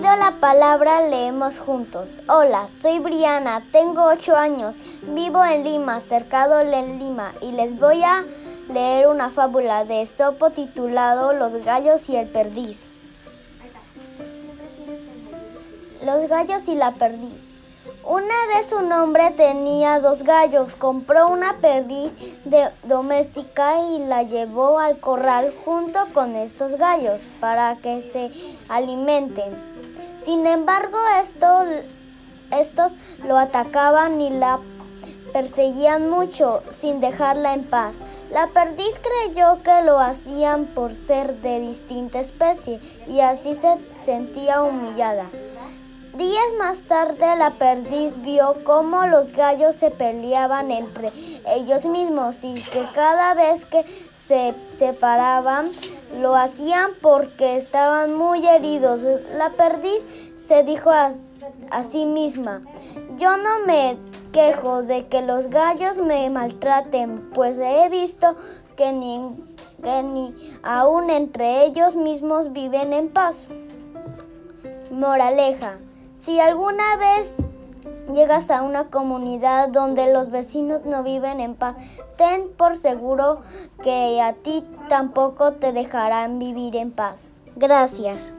la palabra, leemos juntos. Hola, soy Briana, tengo 8 años, vivo en Lima, cercado en Lima, y les voy a leer una fábula de Sopo titulado Los gallos y el perdiz. Los gallos y la perdiz. Una vez un hombre tenía dos gallos, compró una perdiz doméstica y la llevó al corral junto con estos gallos para que se alimenten. Sin embargo, estos, lo atacaban y la perseguían mucho sin dejarla en paz. La perdiz creyó que lo hacían por ser de distinta especie y así se sentía humillada. Días más tarde la perdiz vio cómo los gallos se peleaban entre ellos mismos y que cada vez que se separaban lo hacían porque estaban muy heridos. La perdiz se dijo a, sí misma, yo no me quejo de que los gallos me maltraten, pues he visto que ni, que ni aún entre ellos mismos viven en paz. Moraleja. Si alguna vez llegas a una comunidad donde los vecinos no viven en paz, ten por seguro que a ti tampoco te dejarán vivir en paz. Gracias.